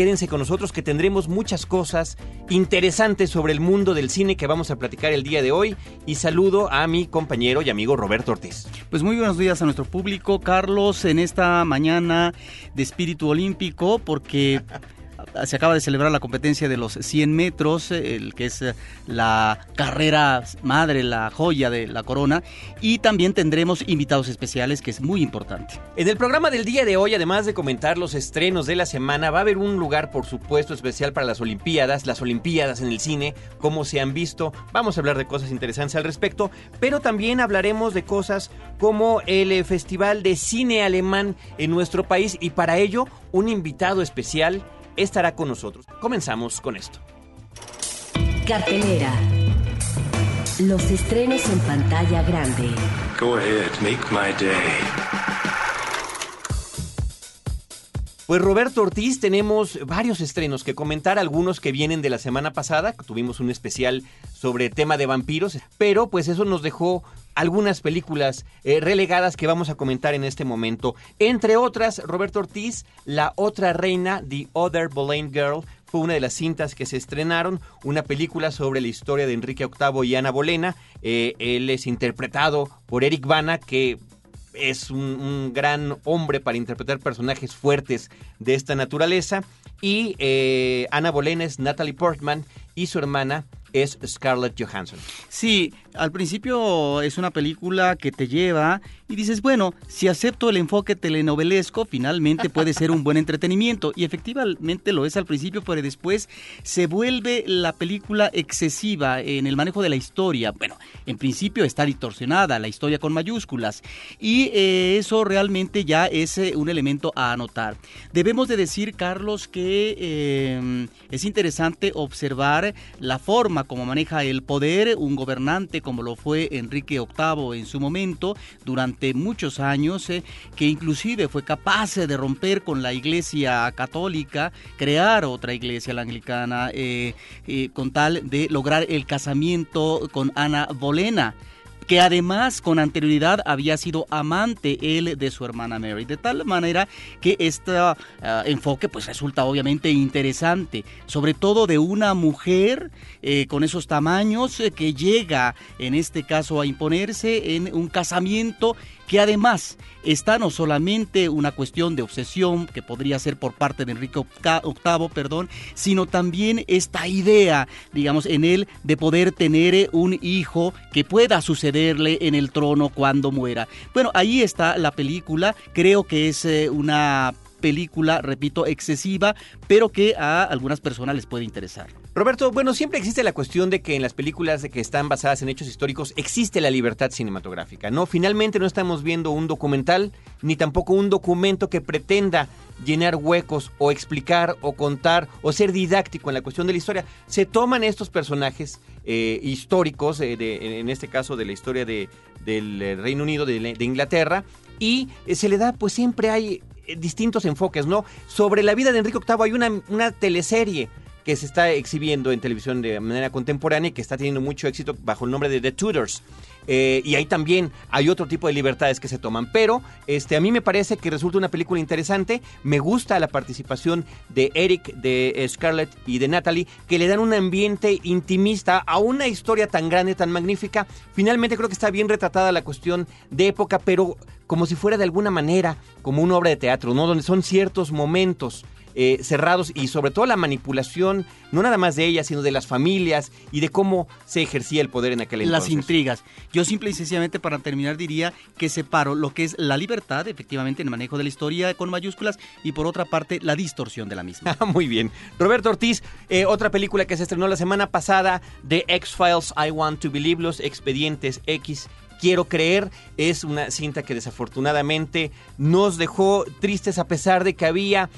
quédense con nosotros que tendremos muchas cosas interesantes sobre el mundo del cine que vamos a platicar el día de hoy. Y saludo a mi compañero y amigo Roberto Ortiz. Pues muy buenos días a nuestro público, Carlos, en esta mañana de espíritu olímpico, porque se acaba de celebrar la competencia de los 100 metros, que es la carrera madre, la joya de la corona, y también tendremos invitados especiales, que es muy importante. En el programa del día de hoy, además de comentar los estrenos de la semana, va a haber un lugar, por supuesto, especial para las Olimpiadas, las Olimpiadas en el cine, cómo se han visto. Vamos a hablar de cosas interesantes al respecto, pero también hablaremos de cosas como el Festival de Cine Alemán en nuestro país y para ello un invitado especial estará con nosotros. Comenzamos con esto. Cartelera. Los estrenos en pantalla grande. Go ahead, make my day. Pues Roberto Ortiz, tenemos varios estrenos que comentar, algunos que vienen de la semana pasada, tuvimos un especial sobre tema de vampiros, pero pues eso nos dejó algunas películas eh, relegadas que vamos a comentar en este momento. Entre otras, Roberto Ortiz, La otra reina, The Other Boleyn Girl, fue una de las cintas que se estrenaron, una película sobre la historia de Enrique VIII y Ana Bolena. Eh, él es interpretado por Eric Bana, que es un, gran hombre para interpretar personajes fuertes de esta naturaleza. Y eh, Ana Bolena es Natalie Portman y su hermana es Scarlett Johansson. Sí, al principio es una película que te lleva y dices, bueno, si acepto el enfoque telenovelesco, finalmente puede ser un buen entretenimiento. Y efectivamente lo es al principio, pero después se vuelve la película excesiva en el manejo de la historia. Bueno, en principio está distorsionada, la historia con mayúsculas. Y eh, eso realmente ya es eh, un elemento a anotar. Debemos de decir, Carlos, que eh, es interesante observar la forma como maneja el poder un gobernante como lo fue Enrique VIII en su momento, durante muchos años, eh, que inclusive fue capaz de romper con la iglesia católica, crear otra iglesia, la anglicana, eh, eh, con tal de lograr el casamiento con Ana Bolena que además con anterioridad había sido amante él de su hermana Mary, de tal manera que este uh, enfoque pues resulta obviamente interesante, sobre todo de una mujer eh, con esos tamaños eh, que llega en este caso a imponerse en un casamiento que además está no solamente una cuestión de obsesión que podría ser por parte de Enrique VIII, perdón, sino también esta idea, digamos, en él de poder tener un hijo que pueda sucederle en el trono cuando muera. Bueno, ahí está la película, creo que es eh, una película, repito, excesiva, pero que a algunas personas les puede interesar. Roberto, bueno, siempre existe la cuestión de que en las películas que están basadas en hechos históricos existe la libertad cinematográfica, ¿no? Finalmente no estamos viendo un documental ni tampoco un documento que pretenda llenar huecos o explicar o contar o ser didáctico en la cuestión de la historia. Se toman estos personajes eh, históricos, eh, en este caso de la historia de, del Reino Unido, de, de Inglaterra, y eh, se le da, pues siempre hay distintos enfoques, ¿no? Sobre la vida de Enrique VIII hay una, una teleserie que se está exhibiendo en televisión de manera contemporánea y que está teniendo mucho éxito bajo el nombre de The Tudors. Eh, y ahí también hay otro tipo de libertades que se toman. Pero este, a mí me parece que resulta una película interesante. Me gusta la participación de Eric, de Scarlett y de Natalie, que le dan un ambiente intimista a una historia tan grande, tan magnífica. Finalmente creo que está bien retratada la cuestión de época, pero como si fuera de alguna manera como una obra de teatro, ¿no? Donde son ciertos momentos eh, cerrados y sobre todo la manipulación, no nada más de ellas, sino de las familias y de cómo se ejercía el poder en aquel entonces. Las intrigas. Yo simple y sencillamente para terminar diría que separo lo que es la libertad, efectivamente, en el manejo de la historia con mayúsculas y por otra parte la distorsión de la misma. Muy bien. Roberto Ortiz, eh, otra película que se estrenó la semana pasada de X-Files, I Want to Believe, los expedientes X Quiero creer es una cinta que desafortunadamente nos dejó tristes a pesar de que había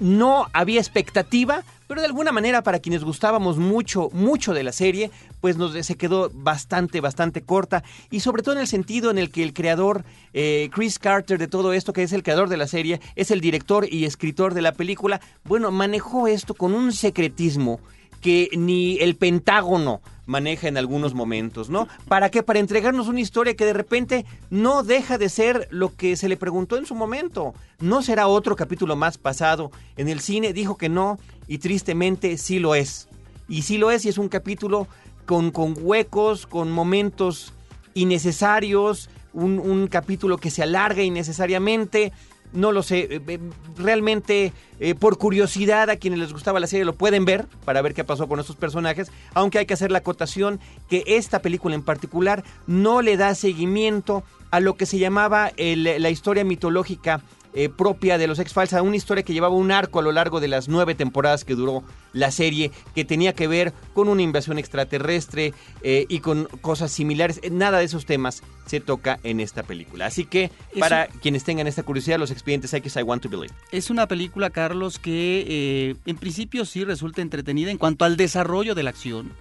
no había expectativa, pero de alguna manera para quienes gustábamos mucho, mucho de la serie, pues nos, se quedó bastante, bastante corta. Y sobre todo en el sentido en el que el creador, eh, Chris Carter de todo esto, que es el creador de la serie, es el director y escritor de la película, bueno, manejó esto con un secretismo que ni el Pentágono maneja en algunos momentos, ¿no? ¿Para qué? Para entregarnos una historia que de repente no deja de ser lo que se le preguntó en su momento. ¿No será otro capítulo más pasado? En el cine dijo que no y tristemente sí lo es. Y sí lo es y es un capítulo con, con huecos, con momentos innecesarios, un, un capítulo que se alarga innecesariamente no lo sé, eh, eh, realmente eh, por curiosidad a quienes les gustaba la serie lo pueden ver para ver qué pasó con estos personajes, aunque hay que hacer la acotación que esta película en particular no le da seguimiento a lo que se llamaba la historia mitológica eh, propia de los X-Files, una historia que llevaba un arco a lo largo de las nueve temporadas que duró la serie, que tenía que ver con una invasión extraterrestre eh, y con cosas similares. Nada de esos temas se toca en esta película. Así que, para quienes tengan esta curiosidad, los expedientes X, I Want to Believe. Es una película, Carlos, que eh, en principio sí resulta entretenida en cuanto al desarrollo de la acción.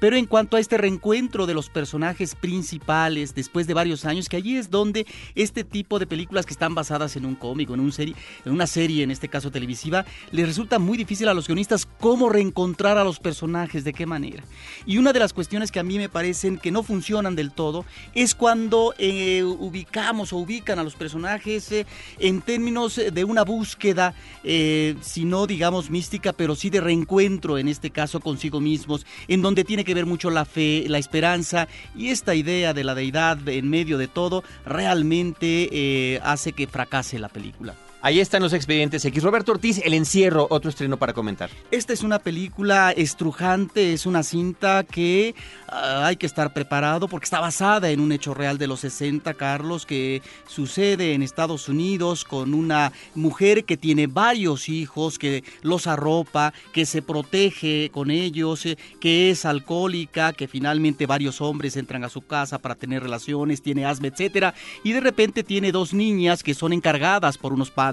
Pero en cuanto a este reencuentro de los personajes principales después de varios años, que allí es donde este tipo de películas que están basadas en un cómic en, un serie, en una serie, en este caso televisiva, les resulta muy difícil a los guionistas cómo reencontrar a los personajes, de qué manera. Y una de las cuestiones que a mí me parecen que no funcionan del todo es cuando eh, ubicamos o ubican a los personajes eh, en términos de una búsqueda, eh, si no digamos mística, pero sí de reencuentro, en este caso consigo mismos, en donde tiene que ver mucho la fe, la esperanza y esta idea de la deidad en medio de todo realmente eh, hace que fracase la película. Ahí están los expedientes X. Roberto Ortiz, El Encierro, otro estreno para comentar. Esta es una película estrujante, es una cinta que uh, hay que estar preparado porque está basada en un hecho real de los 60, Carlos, que sucede en Estados Unidos con una mujer que tiene varios hijos, que los arropa, que se protege con ellos, eh, que es alcohólica, que finalmente varios hombres entran a su casa para tener relaciones, tiene asma, etcétera, y de repente tiene dos niñas que son encargadas por unos padres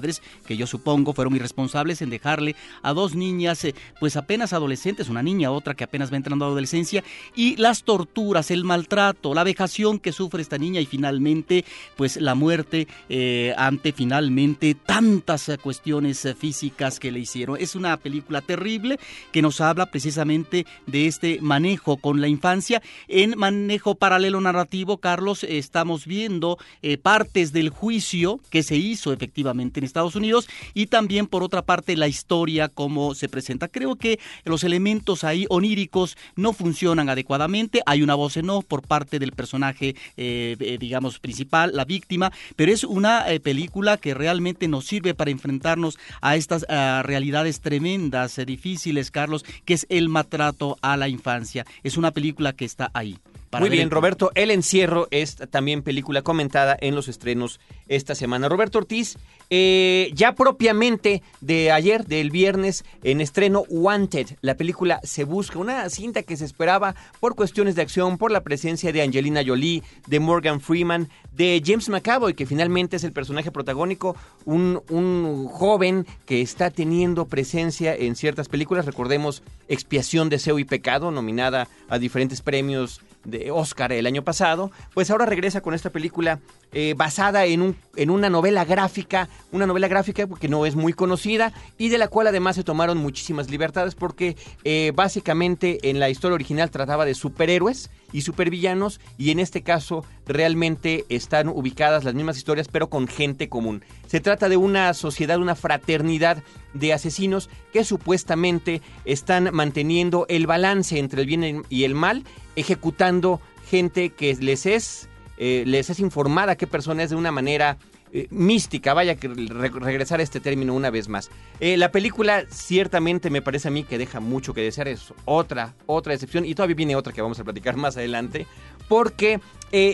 que yo supongo fueron irresponsables en dejarle a dos niñas, eh, pues apenas adolescentes, una niña, otra que apenas va entrando a adolescencia, y las torturas, el maltrato, la vejación que sufre esta niña y finalmente, pues la muerte eh, ante finalmente tantas eh, cuestiones físicas que le hicieron. Es una película terrible que nos habla precisamente de este manejo con la infancia. En manejo paralelo narrativo, Carlos, estamos viendo partes del juicio que se hizo efectivamente en Estados Unidos y también por otra parte la historia como se presenta. Creo que los elementos ahí oníricos no funcionan adecuadamente. Hay una voz en off por parte del personaje, eh, eh, digamos, principal, la víctima, pero es una eh, película que realmente nos sirve para enfrentarnos a estas realidades tremendas, difíciles, Carlos, que es el maltrato a la infancia. Es una película que está ahí. Muy bien, Roberto. El encierro es también película comentada en los estrenos esta semana. Roberto Ortiz, eh, ya propiamente de ayer, del viernes, en estreno Wanted, la película Se Busca, una cinta que se esperaba por cuestiones de acción, por la presencia de Angelina Jolie, de Morgan Freeman, de James McAvoy, que finalmente es el personaje protagónico, un, un joven que está teniendo presencia en ciertas películas. Recordemos Expiación, Deseo y Pecado, nominada a diferentes premios de Oscar el año pasado, pues ahora regresa con esta película eh, basada en, un, en una novela gráfica, una novela gráfica que no es muy conocida y de la cual además se tomaron muchísimas libertades porque eh, básicamente en la historia original trataba de superhéroes y supervillanos y en este caso realmente están ubicadas las mismas historias pero con gente común. Se trata de una sociedad, una fraternidad de asesinos que supuestamente están manteniendo el balance entre el bien y el mal, ejecutando gente que les es, eh, les es informada qué persona es de una manera eh, mística, vaya que regresar a este término una vez más. Eh, la película ciertamente me parece a mí que deja mucho que desear, es otra, otra excepción y todavía viene otra que vamos a platicar más adelante, porque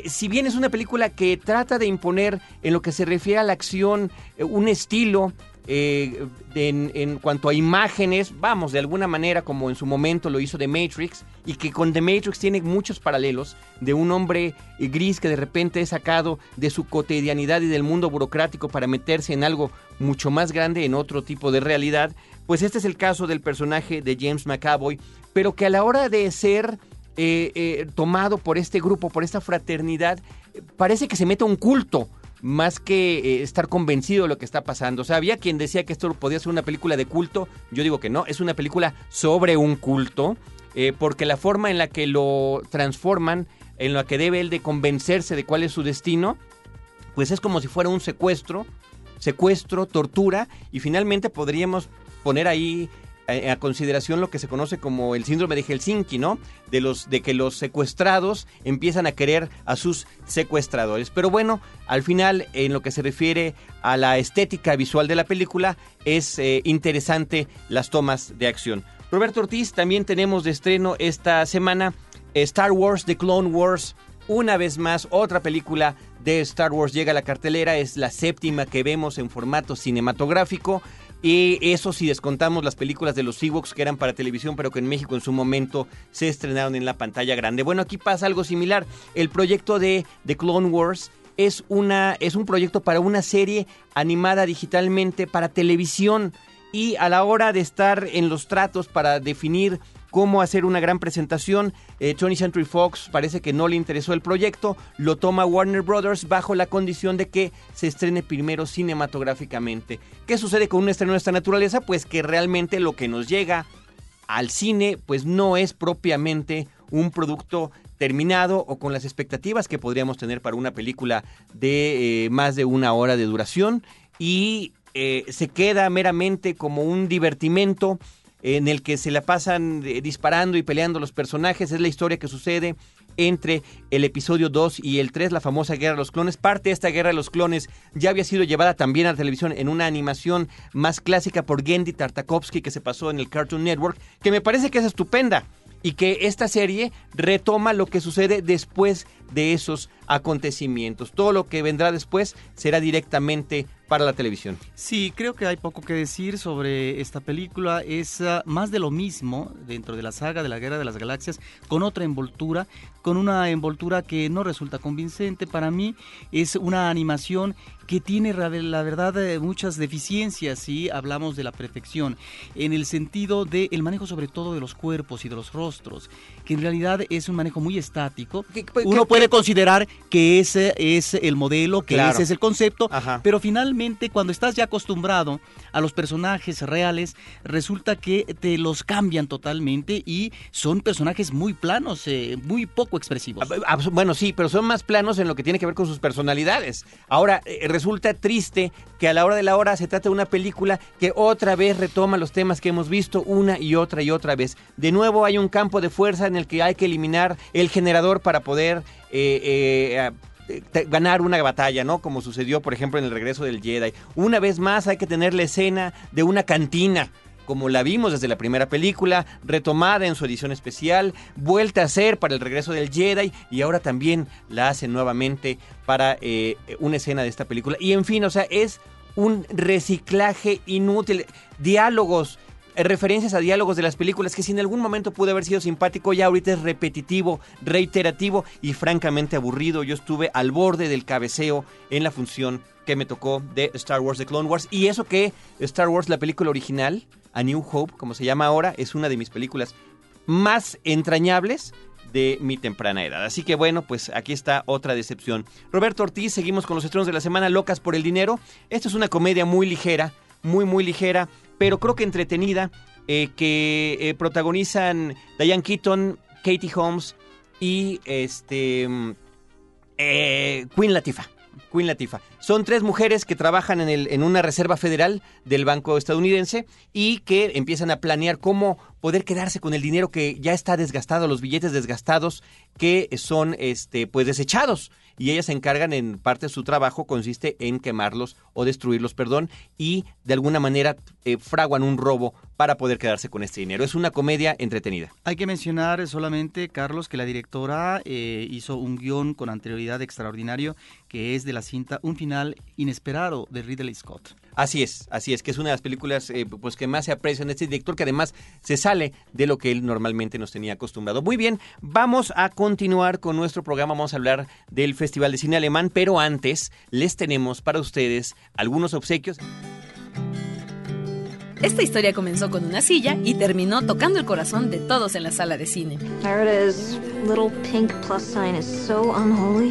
si bien es una película que trata de imponer en lo que se refiere a la acción un estilo, eh, en, cuanto a imágenes, vamos, de alguna manera como en su momento lo hizo The Matrix, y que con The Matrix tiene muchos paralelos de un hombre eh, gris que de repente es sacado de su cotidianidad y del mundo burocrático para meterse en algo mucho más grande, en otro tipo de realidad, pues este es el caso del personaje de James McAvoy, pero que a la hora de ser eh, tomado por este grupo, por esta fraternidad, parece que se mete un culto más que eh, estar convencido de lo que está pasando. O sea, había quien decía que esto podía ser una película de culto. Yo digo que no, es una película sobre un culto, eh, porque la forma en la que lo transforman, en la que debe él de convencerse de cuál es su destino, pues es como si fuera un secuestro, secuestro, tortura, y finalmente podríamos poner ahí a consideración lo que se conoce como el síndrome de Helsinki, ¿no? De los de que los secuestrados empiezan a querer a sus secuestradores. Pero bueno, al final en lo que se refiere a la estética visual de la película es eh, interesante las tomas de acción. Roberto Ortiz, también tenemos de estreno esta semana eh, Star Wars The Clone Wars. Una vez más, otra película de Star Wars llega a la cartelera, es la séptima que vemos en formato cinematográfico. Y eso si descontamos las películas de los Ewoks que eran para televisión, pero que en México en su momento se estrenaron en la pantalla grande. Bueno, aquí pasa algo similar. El proyecto de The Clone Wars es, una, es un proyecto para una serie animada digitalmente para televisión. Y a la hora de estar en los tratos para definir cómo hacer una gran presentación. Eh, 20th Century Fox parece que no le interesó el proyecto, lo toma Warner Brothers bajo la condición de que se estrene primero cinematográficamente. ¿Qué sucede con un estreno de esta naturaleza? Pues que realmente lo que nos llega al cine pues no es propiamente un producto terminado o con las expectativas que podríamos tener para una película de eh, más de una hora de duración y eh, se queda meramente como un divertimento en el que se la pasan eh, disparando y peleando los personajes. Es la historia que sucede entre el episodio 2 y el 3, la famosa Guerra de los Clones. Parte de esta Guerra de los Clones ya había sido llevada también a la televisión en una animación más clásica por Gendy Tartakovsky que se pasó en el Cartoon Network, que me parece que es estupenda y que esta serie retoma lo que sucede después de esos acontecimientos. Todo lo que vendrá después será directamente para la televisión. Sí, creo que hay poco que decir sobre esta película. Es uh, más de lo mismo dentro de la saga de la Guerra de las Galaxias, con otra envoltura, con una envoltura que no resulta convincente. Para mí es una animación que tiene la verdad eh, muchas deficiencias si hablamos de la perfección, en el sentido del el manejo sobre todo de los cuerpos y de los rostros, que en realidad es un manejo muy estático. Uno puede considerar que ese es el modelo, que Claro. ese es el concepto, Ajá. pero finalmente cuando estás ya acostumbrado a los personajes reales, resulta que te los cambian totalmente y son personajes muy planos, eh, muy poco expresivos. Ah, Bueno, sí, pero son más planos en lo que tiene que ver con sus personalidades. Ahora, eh, resulta triste que a la hora de la hora se trata de una película que otra vez retoma los temas que hemos visto una y otra y otra vez. De nuevo hay un campo de fuerza en el que hay que eliminar el generador para poder eh, eh, ganar una batalla, ¿no? Como sucedió, por ejemplo, en el regreso del Jedi. Una vez más hay que tener la escena de una cantina como la vimos desde la primera película, retomada en su edición especial, vuelta a hacer para el regreso del Jedi y ahora también la hacen nuevamente para eh, una escena de esta película. Y en fin, o sea, es un reciclaje inútil. Diálogos, referencias a diálogos de las películas que si en algún momento pudo haber sido simpático, ya ahorita es repetitivo, reiterativo y francamente aburrido. Yo estuve al borde del cabeceo en la función que me tocó de Star Wars The Clone Wars. Y eso que Star Wars, la película original, A New Hope, como se llama ahora, es una de mis películas más entrañables de mi temprana edad. Así que bueno, pues aquí está otra decepción. Roberto Ortiz, seguimos con los estrenos de la semana, Locas por el Dinero. Esta es una comedia muy ligera, muy, muy ligera, pero creo que entretenida, eh, que eh, protagonizan Diane Keaton, Katie Holmes y este mm, eh, Queen Latifah. Queen Latifah. Son tres mujeres que trabajan en, el, en una reserva federal del Banco estadounidense y que empiezan a planear cómo poder quedarse con el dinero que ya está desgastado, los billetes desgastados que son este, pues desechados. Y ellas se encargan en parte de su trabajo, consiste en quemarlos o destruirlos, perdón, y de alguna manera eh, fraguan un robo para poder quedarse con este dinero. Es una comedia entretenida. Hay que mencionar solamente, Carlos, que la directora eh, hizo un guion con anterioridad extraordinario que es de la cinta Un final inesperado de Ridley Scott. Así es, así es, que es una de las películas eh, pues que más se aprecia en este director, que además se sale de lo que él normalmente nos tenía acostumbrado. Muy bien, vamos a continuar con nuestro programa, vamos a hablar del Festival de Cine Alemán, pero antes les tenemos para ustedes algunos obsequios. Esta historia comenzó con una silla y terminó tocando el corazón de todos en la sala de cine.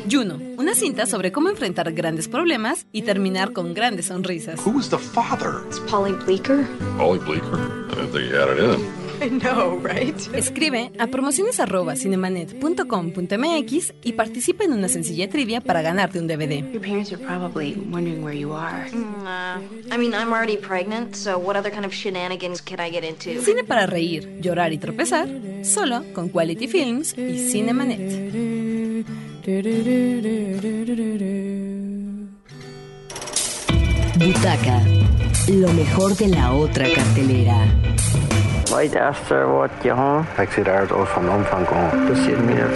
Juno, una cinta sobre cómo enfrentar grandes problemas y terminar con grandes sonrisas. Who was the father? It's Polly Bleeker. Polly Bleeker? I didn't think he had it in. Escribe a promociones@cinemanet.com.mx y participa en una sencilla trivia para ganarte un DVD. Your parents are probably wondering where you are. Mm, uh, I mean, I'm already pregnant, so what other kind of shenanigans can I get into? Cine para reír, llorar y tropezar, solo con Quality Films y Cinemanet. Butaca, lo mejor de la otra cartelera. Ik zie daar van omvang komen. Meer.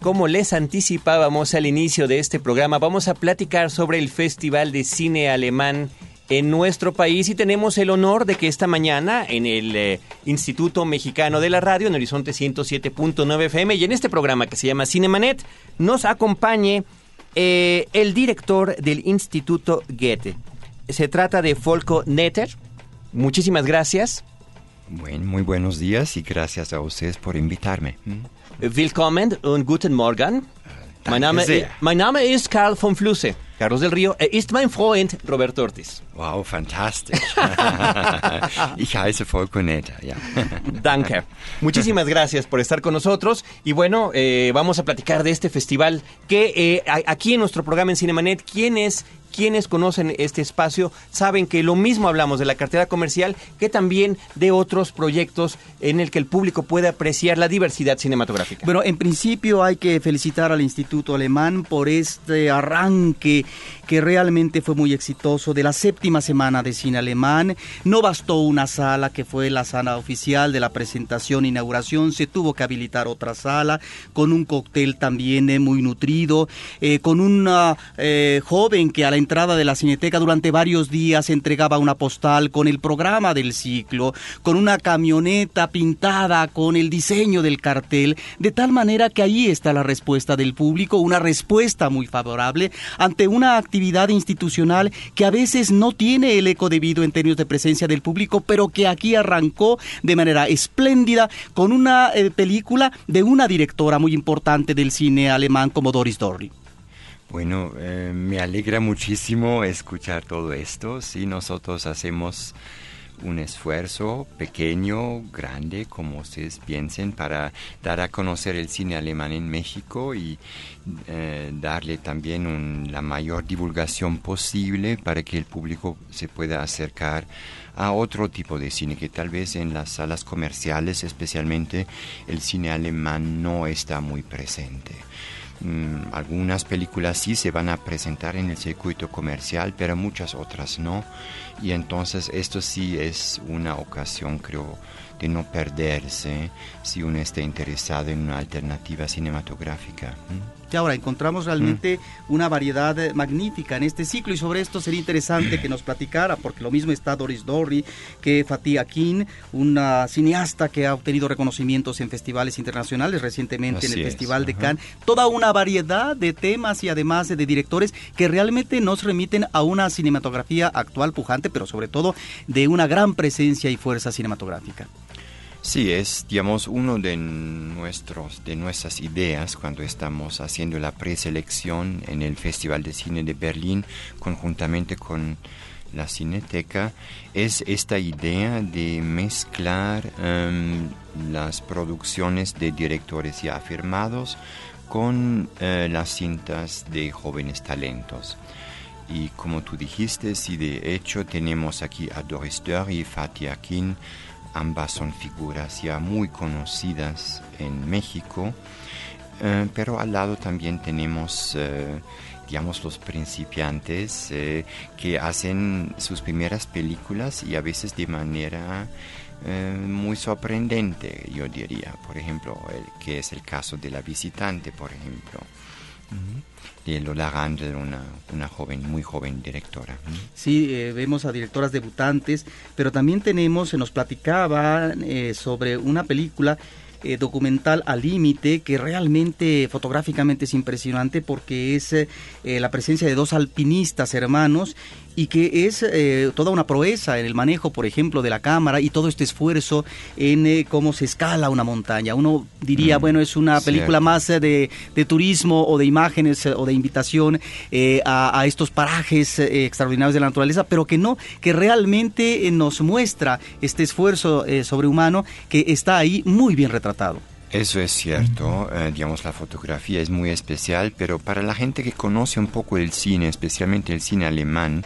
Como les anticipábamos al inicio de este programa, vamos a platicar sobre el Festival de Cine Alemán en nuestro país y tenemos el honor de que esta mañana en el eh, Instituto Mexicano de la Radio, en Horizonte 107.9 FM y en este programa que se llama Cinemanet, nos acompañe eh, el director del Instituto Goethe. Se trata de Folko Netter. Muchísimas gracias. Bueno, muy buenos días y gracias a ustedes por invitarme. Willkommen und guten Morgen. Mein Name, mein Name ist Karl von Flusse. Carlos del Río, er ist mein Freund Roberto Ortiz. Wow, fantastisch. ich heiße Folko Netter, ja. Danke. Muchísimas gracias por estar con nosotros. Y bueno, eh, vamos a platicar de este festival que eh, aquí en nuestro programa en Cinemanet, ¿quién es quienes conocen este espacio saben que lo mismo hablamos de la cartera comercial que también de otros proyectos en el que el público puede apreciar la diversidad cinematográfica. Bueno, en principio hay que felicitar al Instituto Alemán por este arranque que realmente fue muy exitoso de la séptima semana de cine alemán. No bastó una sala que fue la sala oficial de la presentación e inauguración, se tuvo que habilitar otra sala con un cóctel también eh, muy nutrido, eh, con un eh, joven que a la entrada de la cineteca durante varios días entregaba una postal con el programa del ciclo, con una camioneta pintada con el diseño del cartel, de tal manera que ahí está la respuesta del público, una respuesta muy favorable ante una actividad institucional que a veces no tiene el eco debido en términos de presencia del público, pero que aquí arrancó de manera espléndida con una eh, película de una directora muy importante del cine alemán como Doris Dorry. Bueno, eh, me alegra muchísimo escuchar todo esto. Sí, nosotros hacemos un esfuerzo pequeño, grande, como ustedes piensen, para dar a conocer el cine alemán en México y eh, darle también la mayor divulgación posible para que el público se pueda acercar a otro tipo de cine que tal vez en las salas comerciales especialmente el cine alemán no está muy presente. Mm, algunas películas sí se van a presentar en el circuito comercial, pero muchas otras no. Y entonces esto sí es una ocasión, creo, de no perderse si uno está interesado en una alternativa cinematográfica. Ahora encontramos realmente una variedad eh, magnífica en este ciclo y sobre esto sería interesante que nos platicara, porque lo mismo está Doris Dorry que Fatih Akin, una cineasta que ha obtenido reconocimientos en festivales internacionales, recientemente en el Festival de Cannes, toda una variedad de temas y además de directores que realmente nos remiten a una cinematografía actual pujante, pero sobre todo de una gran presencia y fuerza cinematográfica. Sí, es, digamos, uno de, nuestros, de nuestras ideas cuando estamos haciendo la preselección en el Festival de Cine de Berlín conjuntamente con la Cineteca, es esta idea de mezclar em, las producciones de directores ya afirmados con eh, las cintas de jóvenes talentos. Y como tú dijiste, sí, de hecho tenemos aquí a Doris Dörr y Fatih Akin, Ambas son figuras ya muy conocidas en México, eh, pero al lado también tenemos, eh, digamos, los principiantes eh, que hacen sus primeras películas y a veces de manera muy sorprendente, yo diría. Por ejemplo, el, que es el caso de La Visitante, por ejemplo. De Lola Randall, una, una joven, muy joven directora. Sí, eh, vemos a directoras debutantes, pero también tenemos, se nos platicaba eh, sobre una película eh, documental al límite que realmente fotográficamente es impresionante porque es la presencia de dos alpinistas hermanos y que es eh, toda una proeza en el manejo, por ejemplo, de la cámara y todo este esfuerzo en cómo se escala una montaña. Uno diría, mm, bueno, es una película más de, de, turismo o de imágenes o de invitación a, a, estos parajes extraordinarios de la naturaleza, pero que no, que realmente nos muestra este esfuerzo sobrehumano que está ahí muy bien retratado. Eso es cierto, eh, digamos la fotografía es muy especial, pero para la gente que conoce un poco el cine, especialmente el cine alemán,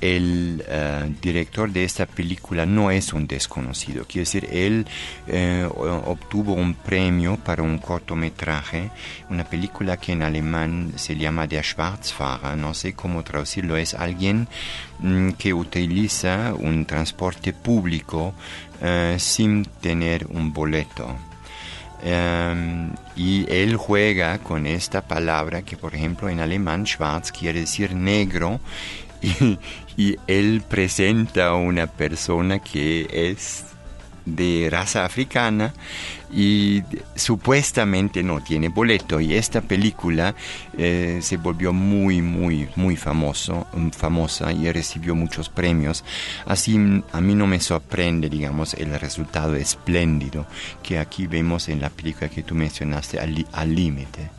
el eh, director de esta película no es un desconocido. Quiere decir, él eh, obtuvo un premio para un cortometraje, una película que en alemán se llama Der Schwarzfahrer, no sé cómo traducirlo, es alguien mm, que utiliza un transporte público sin tener un boleto. Em, y él juega con esta palabra que, por ejemplo, en alemán schwarz quiere decir negro y, y él presenta a una persona que es de raza africana y supuestamente no tiene boleto. Y esta película eh, se volvió muy muy muy famoso mm, famosa y recibió muchos premios. Así a mí no me sorprende digamos el resultado espléndido que aquí vemos en la película que tú mencionaste al límite.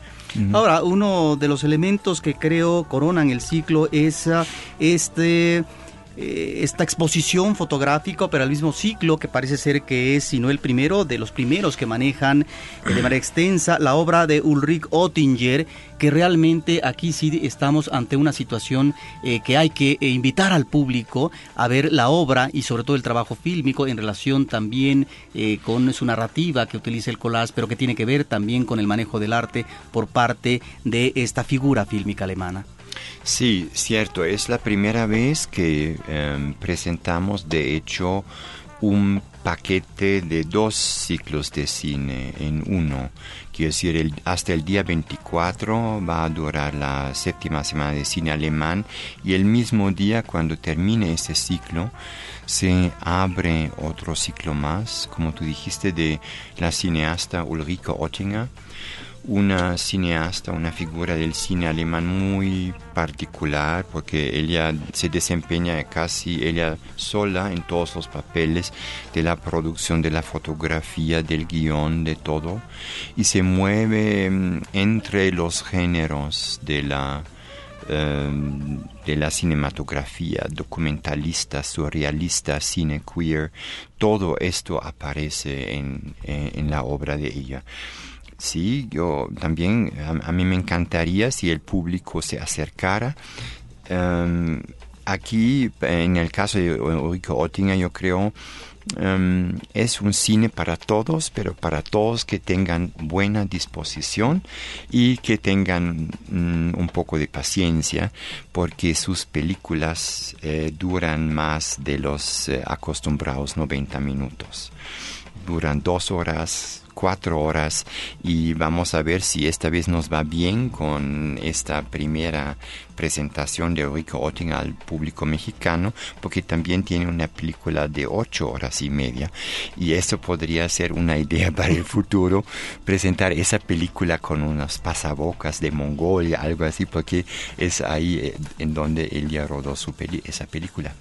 Ahora, uno de los elementos que creo coronan el ciclo es ah, este esta exposición fotográfica, pero al mismo ciclo que parece ser que es, si no el primero, de los primeros que manejan de manera extensa la obra de Ulrich Oettinger, que realmente aquí sí estamos ante una situación eh, que hay que eh, invitar al público a ver la obra y sobre todo el trabajo fílmico en relación también con su narrativa que utiliza el collage, pero que tiene que ver también con el manejo del arte por parte de esta figura fílmica alemana. Sí, cierto, es la primera vez que em, presentamos, de hecho, un paquete de dos ciclos de cine en uno. Quiero decir, hasta el día 24 va a durar la séptima semana de cine alemán y el mismo día, cuando termine ese ciclo, se abre otro ciclo más, como tú dijiste, de la cineasta Ulrike Oettinger una cineasta, una figura del cine alemán muy particular porque ella se desempeña casi ella sola en todos los papeles de la producción de la fotografía, del guion, de todo y se mueve mm, entre los géneros de la em, de la cinematografía, documentalista, surrealista, cine queer, todo esto aparece en, en la obra de ella. Sí, yo también, a, mí me encantaría si el público se acercara. Em, aquí, en el caso de Ulrike Oettinger, yo creo, em, es un cine para todos, pero para todos que tengan buena disposición y que tengan mm, un poco de paciencia, porque sus películas eh, duran más de los eh, acostumbrados 90 minutos. Duran dos horas, cuatro horas y vamos a ver si esta vez nos va bien con esta primera presentación de Rico Oettinger al público mexicano, porque también tiene una película de ocho horas y media. Y eso podría ser una idea para el futuro, presentar esa película con unas pasabocas de Mongolia, algo así, porque es ahí eh, en donde él ya rodó su esa película.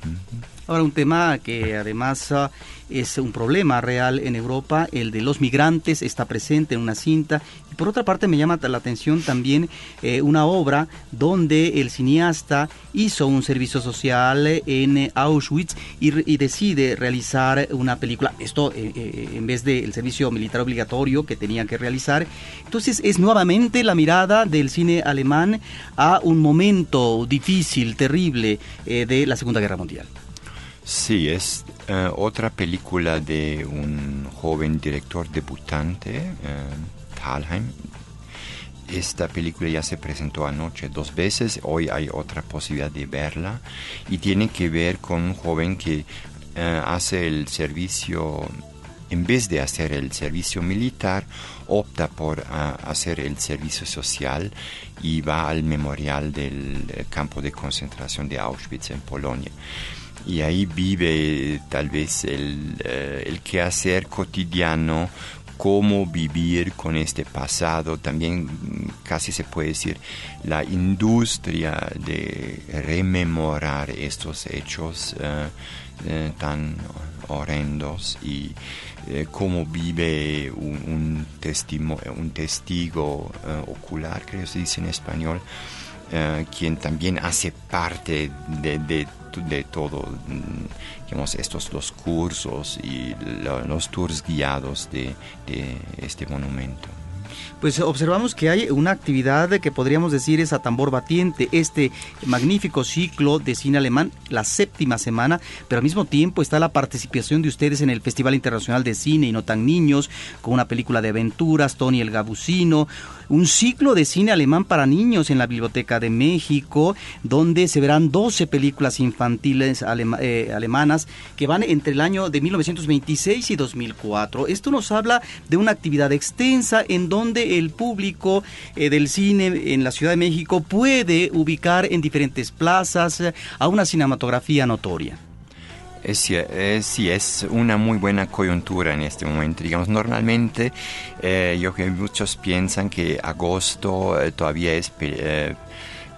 Ahora, un tema que además ah, es un problema real en Europa, el de los migrantes, está presente en una cinta. Por otra parte, me llama la atención también eh, una obra donde el cineasta hizo un servicio social en Auschwitz y, decide realizar una película. Esto eh, eh, en vez del servicio militar obligatorio que tenía que realizar. Entonces, es nuevamente la mirada del cine alemán a un momento difícil, terrible de la Segunda Guerra Mundial. Sí, es otra película de un joven director debutante, Talheim. Esta película ya se presentó anoche dos veces, hoy hay otra posibilidad de verla y tiene que ver con un joven que eh, hace el servicio, en vez de hacer el servicio militar, opta por ah, hacer el servicio social y va al memorial del eh, campo de concentración de Auschwitz en Polonia. Y ahí vive tal vez el, eh, el quehacer cotidiano cómo vivir con este pasado, también mm, casi se puede decir la industria de rememorar estos hechos eh, eh, tan horrendos y eh, cómo vive un, un, un testigo ocular, creo que se dice en español, quien también hace parte de, de de todo, mm, digamos, estos los cursos y los tours guiados de, de este monumento pues observamos que hay una actividad que podríamos decir es a tambor batiente, este magnífico ciclo de cine alemán, la séptima semana, pero al mismo tiempo está la participación de ustedes en el Festival Internacional de Cine y No Tan Niños, con una película de aventuras, Tony el Gabucino, un ciclo de cine alemán para niños en la Biblioteca de México, donde se verán 12 películas infantiles eh, alemanas que van entre el año de 1926 y 2004. Esto nos habla de una actividad extensa en donde el público eh, del cine en la Ciudad de México puede ubicar en diferentes plazas eh, a una cinematografía notoria. Es, sí, es una muy buena coyuntura en este momento. Digamos, normalmente eh, yo que muchos piensan que agosto eh, todavía es eh,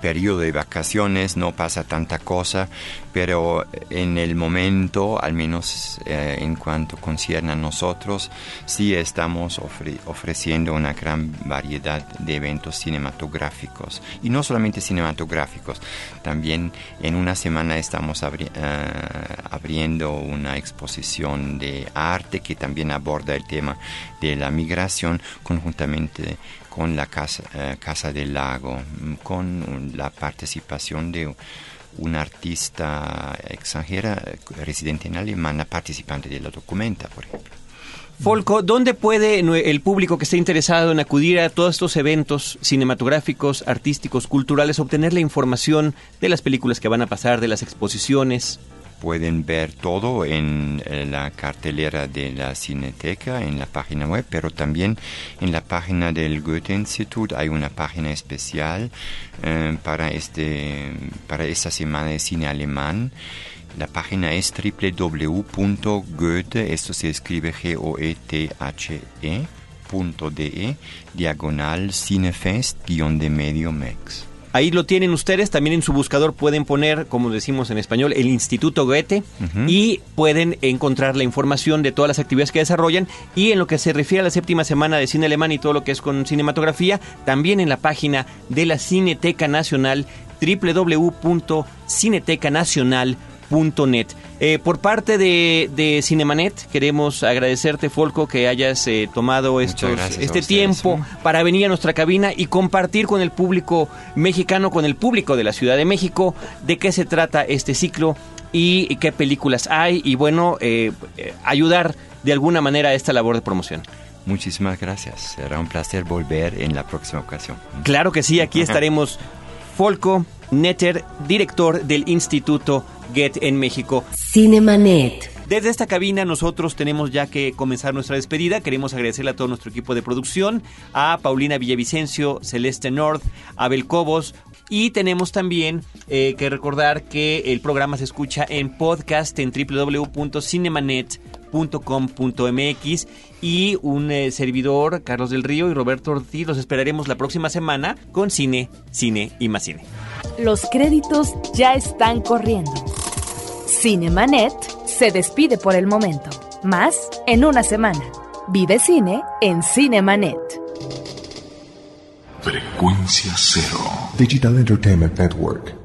periodo de vacaciones, no pasa tanta cosa, pero en el momento, al menos eh, en cuanto concierne a nosotros, sí estamos ofreciendo una gran variedad de eventos cinematográficos. Y no solamente cinematográficos, también en una semana estamos eh, abriendo una exposición de arte que también aborda el tema de la migración conjuntamente con la Casa, eh, casa del Lago, con la participación de una artista extranjera residente en Alemania, participante de la documenta, por ejemplo. Folco, ¿dónde puede el público que esté interesado en acudir a todos estos eventos cinematográficos, artísticos, culturales, obtener la información de las películas que van a pasar, de las exposiciones? Pueden ver todo en eh, la cartelera de la Cineteca, en la página web, pero también en la página del Goethe Institut hay una página especial eh, para, este, para esta semana de cine alemán. La página es www.goethe, esto se escribe G-O-E-T-H-E, .de, diagonal cinefest-de medio mex. Ahí lo tienen ustedes, también en su buscador pueden poner, como decimos en español, el Instituto Goethe y pueden encontrar la información de todas las actividades que desarrollan y en lo que se refiere a la séptima semana de cine alemán y todo lo que es con cinematografía, también en la página de la Cineteca Nacional www.cinetecanacional.net. Eh, por parte de, Cinemanet, queremos agradecerte, Folco, que hayas eh, tomado estos, este tiempo para venir a nuestra cabina y compartir con el público mexicano, con el público de la Ciudad de México, de qué se trata este ciclo y, qué películas hay y, bueno, eh, ayudar de alguna manera a esta labor de promoción. Muchísimas gracias. Será un placer volver en la próxima ocasión. Claro que sí, aquí estaremos. Folco Netter, director del Instituto Get en México. Cinemanet. Desde esta cabina nosotros tenemos ya que comenzar nuestra despedida. Queremos agradecerle a todo nuestro equipo de producción, a Paulina Villavicencio, Celeste North, Abel Cobos, y tenemos también eh, que recordar que el programa se escucha en podcast en www.cinemanet.com.mx y un eh, servidor, Carlos del Río y Roberto Ortiz, los esperaremos la próxima semana con Cine, Cine y más Cine. Los créditos ya están corriendo. Cinemanet se despide por el momento. Más en una semana. Vive cine en Cinemanet. Frecuencia cero. Digital Entertainment Network.